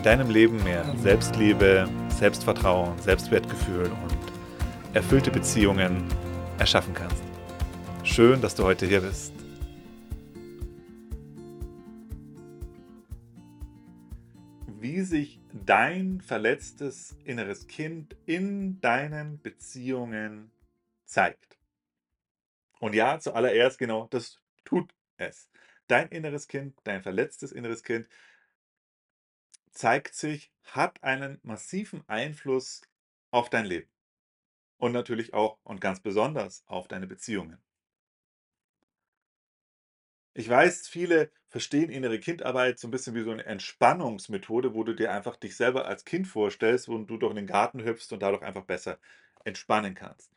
in deinem Leben mehr Selbstliebe, Selbstvertrauen, Selbstwertgefühl und erfüllte Beziehungen erschaffen kannst. Schön, dass du heute hier bist. Wie sich dein verletztes inneres Kind in deinen Beziehungen zeigt. Und ja, zuallererst genau, das tut es. Dein inneres Kind, dein verletztes inneres Kind zeigt sich, hat einen massiven Einfluss auf dein Leben. Und natürlich auch und ganz besonders auf deine Beziehungen. Ich weiß, viele verstehen innere Kindarbeit so ein bisschen wie so eine Entspannungsmethode, wo du dir einfach dich selber als Kind vorstellst und du doch in den Garten hüpfst und dadurch einfach besser entspannen kannst.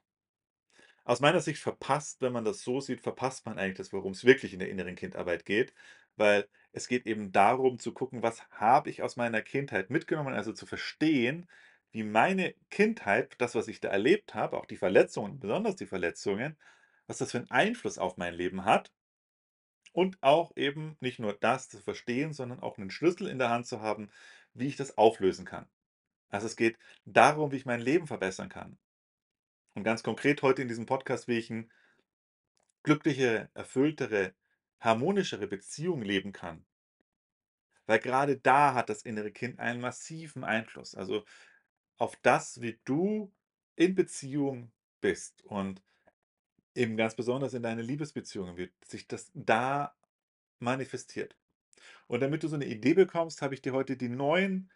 Aus meiner Sicht verpasst, wenn man das so sieht, verpasst man eigentlich das, worum es wirklich in der inneren Kindarbeit geht, weil es geht eben darum zu gucken, was habe ich aus meiner Kindheit mitgenommen, also zu verstehen, wie meine Kindheit, das, was ich da erlebt habe, auch die Verletzungen, besonders die Verletzungen, was das für einen Einfluss auf mein Leben hat und auch eben nicht nur das zu verstehen, sondern auch einen Schlüssel in der Hand zu haben, wie ich das auflösen kann. Also es geht darum, wie ich mein Leben verbessern kann. Und ganz konkret heute in diesem Podcast, wie ich eine glücklichere, erfülltere, harmonischere Beziehung leben kann. Weil gerade da hat das innere Kind einen massiven Einfluss. Also auf das, wie du in Beziehung bist und eben ganz besonders in deine Liebesbeziehungen, wie sich das da manifestiert. Und damit du so eine Idee bekommst, habe ich dir heute die neun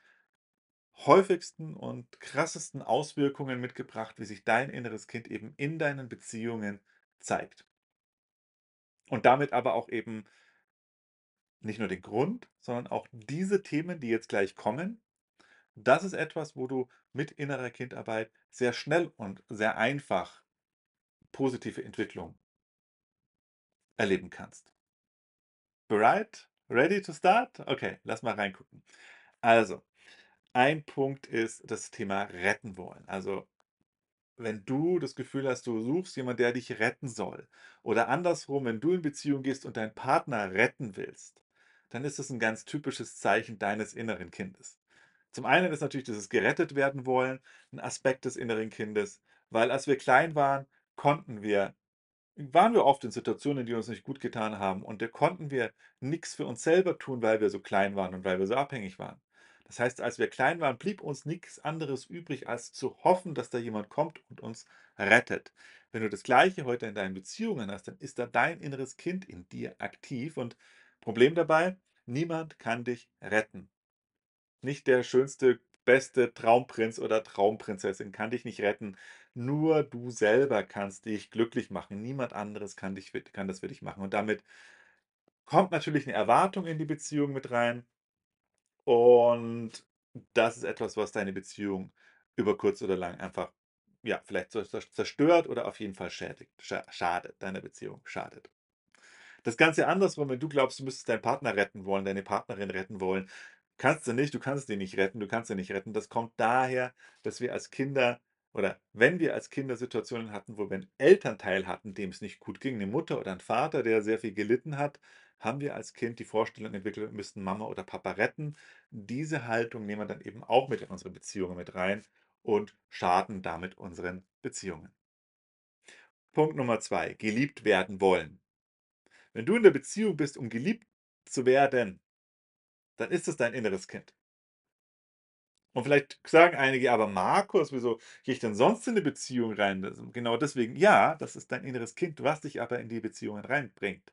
häufigsten und krassesten Auswirkungen mitgebracht, wie sich dein inneres Kind eben in deinen Beziehungen zeigt. Und damit aber auch eben nicht nur den Grund, sondern auch diese Themen, die jetzt gleich kommen. Das ist etwas, wo du mit innerer Kindarbeit sehr schnell und sehr einfach positive Entwicklung erleben kannst. Bereit? Ready to start? Okay, lass mal reingucken. Also, ein Punkt ist das Thema retten wollen. Also, wenn du das Gefühl hast, du suchst jemanden, der dich retten soll, oder andersrum, wenn du in Beziehung gehst und deinen Partner retten willst, dann ist das ein ganz typisches Zeichen deines inneren Kindes. Zum einen ist natürlich dieses gerettet werden wollen ein Aspekt des inneren Kindes, weil als wir klein waren, konnten wir waren wir oft in Situationen, die uns nicht gut getan haben und da konnten wir nichts für uns selber tun, weil wir so klein waren und weil wir so abhängig waren. Das heißt, als wir klein waren, blieb uns nichts anderes übrig, als zu hoffen, dass da jemand kommt und uns rettet. Wenn du das Gleiche heute in deinen Beziehungen hast, dann ist da dein inneres Kind in dir aktiv und Problem dabei, niemand kann dich retten. Nicht der schönste, beste Traumprinz oder Traumprinzessin kann dich nicht retten. Nur du selber kannst dich glücklich machen. Niemand anderes kann, dich, kann das für dich machen. Und damit kommt natürlich eine Erwartung in die Beziehung mit rein. Und das ist etwas, was deine Beziehung über kurz oder lang einfach, ja, vielleicht zerstört oder auf jeden Fall schädigt, schadet, deiner Beziehung schadet. Das Ganze andersrum, wenn du glaubst, du müsstest deinen Partner retten wollen, deine Partnerin retten wollen, kannst du nicht, du kannst den nicht retten, du kannst ihn nicht retten. Das kommt daher, dass wir als Kinder oder wenn wir als Kinder Situationen hatten, wo wir einen Elternteil hatten, dem es nicht gut ging, eine Mutter oder ein Vater, der sehr viel gelitten hat, haben wir als Kind die Vorstellung entwickelt, wir müssten Mama oder Papa retten. Diese Haltung nehmen wir dann eben auch mit in unsere Beziehungen mit rein und schaden damit unseren Beziehungen. Punkt Nummer zwei, geliebt werden wollen. Wenn du in der Beziehung bist, um geliebt zu werden, dann ist es dein inneres Kind. Und vielleicht sagen einige, aber Markus, wieso gehe ich denn sonst in eine Beziehung rein? Genau deswegen, ja, das ist dein inneres Kind, was dich aber in die Beziehungen reinbringt.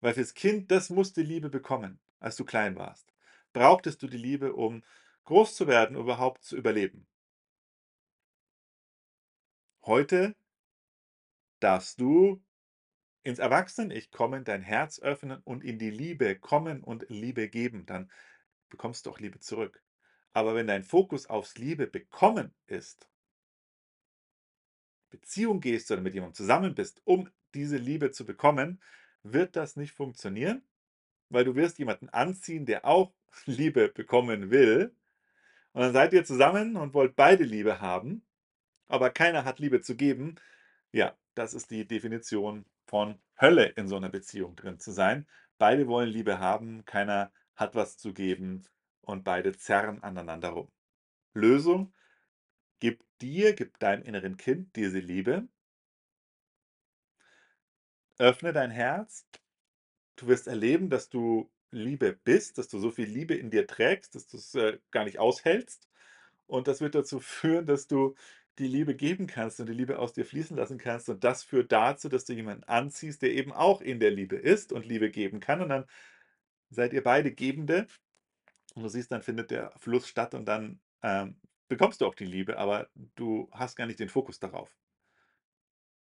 Weil fürs Kind, das musste Liebe bekommen, als du klein warst. Brauchtest du die Liebe, um groß zu werden, überhaupt zu überleben. Heute darfst du ins Erwachsenen-Ich kommen, dein Herz öffnen und in die Liebe kommen und Liebe geben, dann bekommst du auch Liebe zurück. Aber wenn dein Fokus aufs Liebe bekommen ist Beziehung gehst oder mit jemandem zusammen bist, um diese Liebe zu bekommen, wird das nicht funktionieren, weil du wirst jemanden anziehen, der auch Liebe bekommen will. Und dann seid ihr zusammen und wollt beide Liebe haben, aber keiner hat Liebe zu geben. Ja, das ist die Definition von Hölle in so einer Beziehung drin zu sein. Beide wollen Liebe haben, keiner hat was zu geben und beide zerren aneinander rum. Lösung: Gib dir, gib deinem inneren Kind diese Liebe. Öffne dein Herz. Du wirst erleben, dass du Liebe bist, dass du so viel Liebe in dir trägst, dass du's, äh, gar nicht aushältst. Und das wird dazu führen, dass du die Liebe geben kannst und die Liebe aus dir fließen lassen kannst. Und das führt dazu, dass du jemanden anziehst, der eben auch in der Liebe ist und Liebe geben kann. Und dann seid ihr beide Gebende. Und du siehst, dann findet der Fluss statt und dann, ähm, bekommst du auch die Liebe, aber du hast gar nicht den Fokus darauf.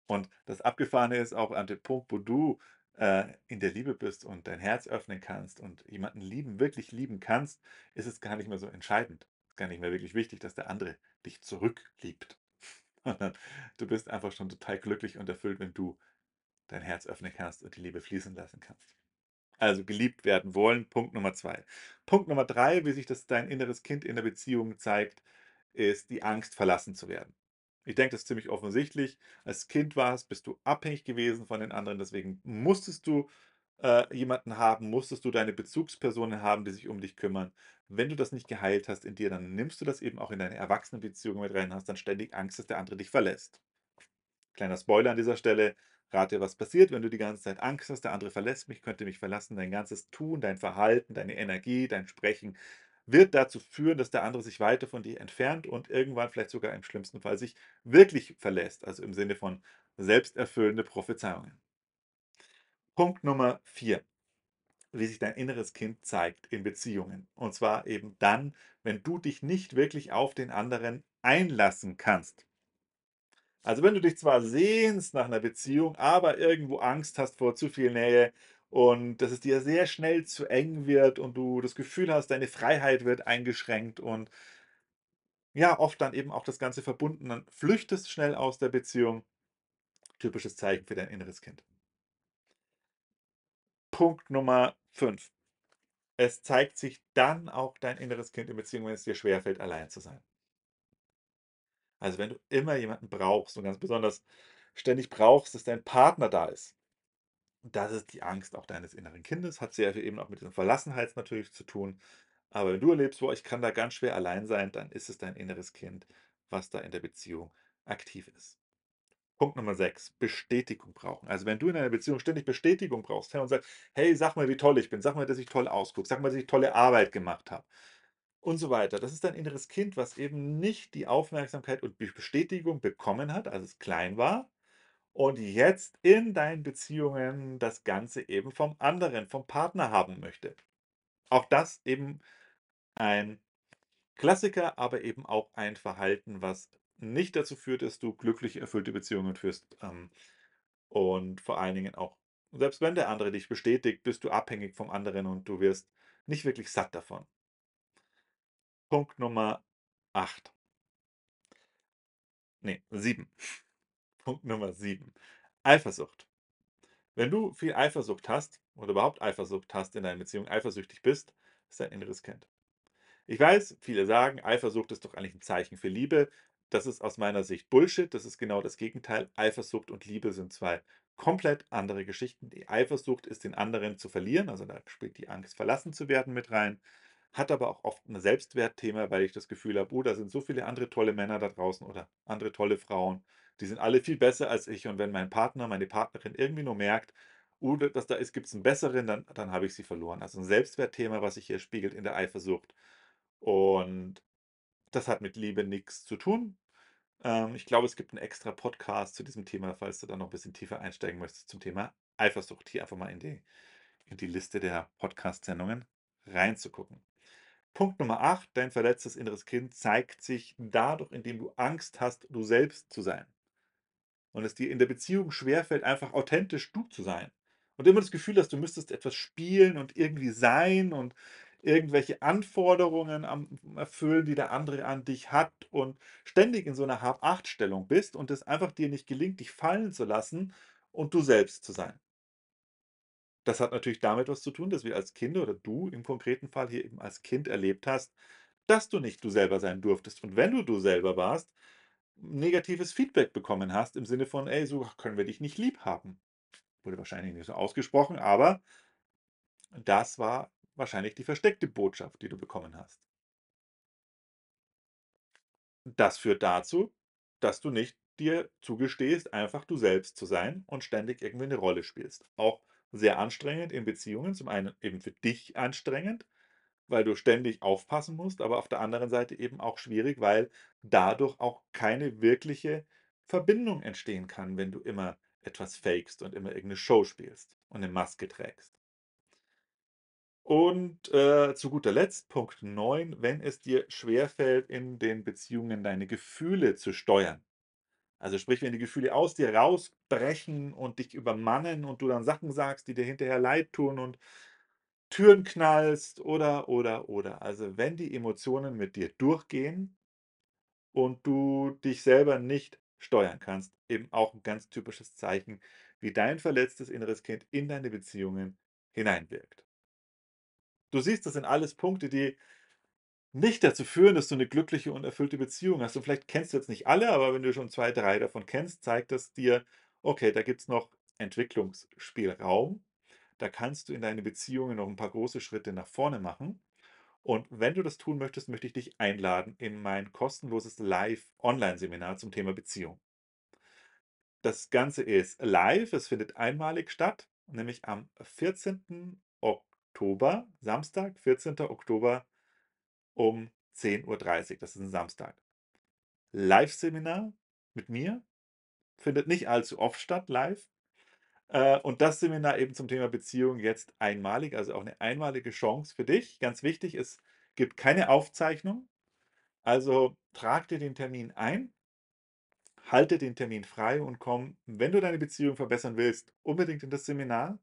Und das Abgefahrene ist auch an dem Punkt, wo du, äh, in der Liebe bist und dein Herz öffnen kannst und jemanden lieben wirklich lieben kannst, ist es gar nicht mehr so entscheidend. Ist gar nicht mehr wirklich wichtig, dass der andere dich zurückliebt. Sondern du bist einfach schon total glücklich und erfüllt, wenn du dein Herz öffnen kannst und die Liebe fließen lassen kannst. Also geliebt werden wollen, Punkt Nummer 2. Punkt Nummer 3, wie sich das dein inneres Kind in der Beziehung zeigt, ist die Angst, verlassen zu werden. Ich denke, das ist ziemlich offensichtlich. Als Kind warst, bist du abhängig gewesen von den anderen, deswegen musstest du äh, jemanden haben, musstest du deine Bezugspersonen haben, die sich um dich kümmern. Wenn du das nicht geheilt hast in dir, dann nimmst du das eben auch in deine Erwachsenenbeziehung mit rein, hast dann ständig Angst, dass der andere dich verlässt. Kleiner Spoiler an dieser Stelle, rate, was passiert, wenn du die ganze Zeit Angst hast, der andere verlässt mich, könnte mich verlassen, dein ganzes Tun, dein Verhalten, deine Energie, dein Sprechen wird dazu führen, dass der andere sich weiter von dir entfernt und irgendwann vielleicht sogar im schlimmsten Fall sich wirklich verlässt, also im Sinne von selbsterfüllende Prophezeiungen. Punkt Nummer 4, wie sich dein inneres Kind zeigt in Beziehungen. Und zwar eben dann, wenn du dich nicht wirklich auf den anderen einlassen kannst. Also wenn du dich zwar sehnst nach einer Beziehung, aber irgendwo Angst hast vor zu viel Nähe und dass es dir sehr schnell zu eng wird und du das Gefühl hast, deine Freiheit wird eingeschränkt und ja, oft dann eben auch das Ganze verbunden, dann flüchtest schnell aus der Beziehung. Typisches Zeichen für dein inneres Kind. Punkt Nummer 5. Es zeigt sich dann auch dein inneres Kind in Beziehung, wenn es dir schwerfällt, allein zu sein. Also wenn du immer jemanden brauchst und ganz besonders ständig brauchst, dass dein Partner da ist. Das ist die Angst auch deines inneren Kindes, hat sehr viel eben auch mit diesem Verlassenheit natürlich zu tun. Aber wenn du erlebst: „Boah, ich kann da ganz schwer allein sein“, dann ist es dein inneres Kind, was da in der Beziehung aktiv ist. Punkt Nummer 6, Bestätigung brauchen. Also, wenn du in einer Beziehung ständig Bestätigung brauchst, und sagst: „Hey, sag mal, wie toll ich bin. Sag mal, dass ich toll ausgucke. Sag mal, dass ich tolle Arbeit gemacht habe.“ Und so weiter. Das ist dein inneres Kind, was eben nicht die Aufmerksamkeit und Bestätigung bekommen hat, als es klein war und jetzt in deinen Beziehungen das Ganze eben vom anderen, vom Partner haben möchte. Auch das eben ein Klassiker, aber eben auch ein Verhalten, was nicht dazu führt, dass du glücklich erfüllte Beziehungen führst. Ähm, und vor allen Dingen auch, selbst wenn der andere dich bestätigt, bist du abhängig vom anderen und du wirst nicht wirklich satt davon. Punkt Nummer 8. Ne, 7. Punkt Nummer 7. Eifersucht. Wenn du viel Eifersucht hast oder überhaupt Eifersucht hast in deiner Beziehung, eifersüchtig bist, ist dein inneres Kind. Ich weiß, viele sagen, Eifersucht ist doch eigentlich ein Zeichen für Liebe. Das ist aus meiner Sicht Bullshit. Das ist genau das Gegenteil. Eifersucht und Liebe sind zwei komplett andere Geschichten. Die Eifersucht ist, den anderen zu verlieren, also da spielt die Angst, verlassen zu werden, mit rein. Hat aber auch oft ein Selbstwertthema, weil ich das Gefühl habe: „Oh, da sind so viele andere tolle Männer da draußen oder andere tolle Frauen. Die sind alle viel besser als ich.“ Und wenn mein Partner, meine Partnerin irgendwie nur merkt: „Oh, d dass da ist gibt's 'n Besseren“, dann dann habe ich sie verloren. Also ein Selbstwertthema, was sich hier spiegelt in der Eifersucht. Und das hat mit Liebe nichts zu tun. Ähm, ich glaube, es gibt 'n extra Podcast zu diesem Thema, falls du da noch 'n bisschen tiefer einsteigen möchtest zum Thema Eifersucht. Hier einfach mal in die in die Liste der Podcast-Sendungen reinzugucken. Punkt Nummer 8, dein verletztes inneres Kind zeigt sich dadurch, indem du Angst hast, du selbst zu sein. Und es dir in der Beziehung schwerfällt, einfach authentisch du zu sein. Und immer das Gefühl hast, du müsstest etwas spielen und irgendwie sein und irgendwelche Anforderungen am erfüllen, die der andere an dich hat und ständig in so 'ner Hab-Acht-Stellung bist und es einfach dir nicht gelingt, dich fallen zu lassen und du selbst zu sein. Das hat natürlich damit was zu tun, dass wir als Kinder oder du im konkreten Fall hier eben als Kind erlebt hast, dass du nicht du selber sein durftest. Und wenn du du selber warst, negatives Feedback bekommen hast im Sinne von: „Ey, so können wir dich nicht lieb haben.“ Wurde wahrscheinlich nicht so ausgesprochen, aber das war wahrscheinlich die versteckte Botschaft, die du bekommen hast. Das führt dazu, dass du nicht dir zugestehst, einfach du selbst zu sein und ständig irgendwie 'ne Rolle spielst. Auch sehr anstrengend in Beziehungen. Zum einen eben für dich anstrengend, weil du ständig aufpassen musst, aber auf der anderen Seite eben auch schwierig, weil dadurch auch keine wirkliche Verbindung entstehen kann, wenn du immer etwas fakest und immer irgend 'ne Show spielst und 'ne Maske trägst. Und, äh, zu guter Letzt Punkt 9, wenn es dir schwerfällt, in den Beziehungen deine Gefühle zu steuern. Also sprich, wenn die Gefühle aus dir rausbrechen und dich übermannen und du dann Sachen sagst, die dir hinterher leid tun und Türen knallst oder, oder, oder. Also, wenn die Emotionen mit dir durchgehen und du dich selber nicht steuern kannst, eben auch 'n ganz typisches Zeichen, wie dein verletztes inneres Kind in deine Beziehungen hineinwirkt. Du siehst, das sind alles Punkte, die nicht dazu führen, dass du 'ne glückliche und erfüllte Beziehung hast. Und vielleicht kennst du jetzt nicht alle, aber wenn du schon 2, 3 davon kennst, zeigt das dir: Okay, da gibt's noch Entwicklungsspielraum. Da kannst du in deine Beziehungen noch 'n paar große Schritte nach vorne machen. Und wenn du das tun möchtest, möchte ich dich einladen in mein kostenloses Live-Onlineseminar zum Thema Beziehung. Das Ganze ist live, es findet einmalig statt, nämlich am 14. Oktober, Samstag, 14. Oktober um 10:30 Das ist 'n Samstag. Liveseminar mit mir, findet nicht allzu oft statt live. Äh, und das Seminar eben zum Thema Beziehung jetzt einmalig, also auch 'ne einmalige Chance für dich. Ganz wichtig, es gibt keine Aufzeichnung. Also trage dir den Termin ein halte den Termin frei und komm, wenn du deine Beziehung verbessern willst, unbedingt in das Seminar.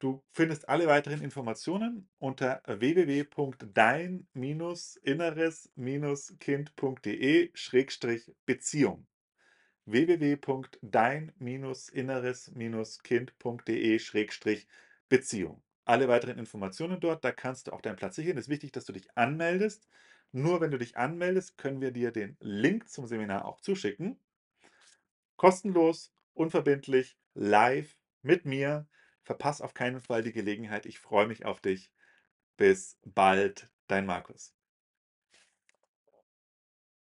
Du findest alle weiteren Informationen unter www.dein-inneres-kind.de/Beziehung. www.dein-inneres-kind.de/Beziehung. Alle weiteren Informationen dort, da kannst du auch deinen Platz sichern. Ist wichtig, dass du dich anmeldest. Nur wenn du dich anmeldest, können wir dir den Link zum Seminar auch zuschicken. Kostenlos, unverbindlich, live mit mir. Verpasse auf keinen Fall die Gelegenheit. Ich freue mich auf dich. Bis bald, dein Markus.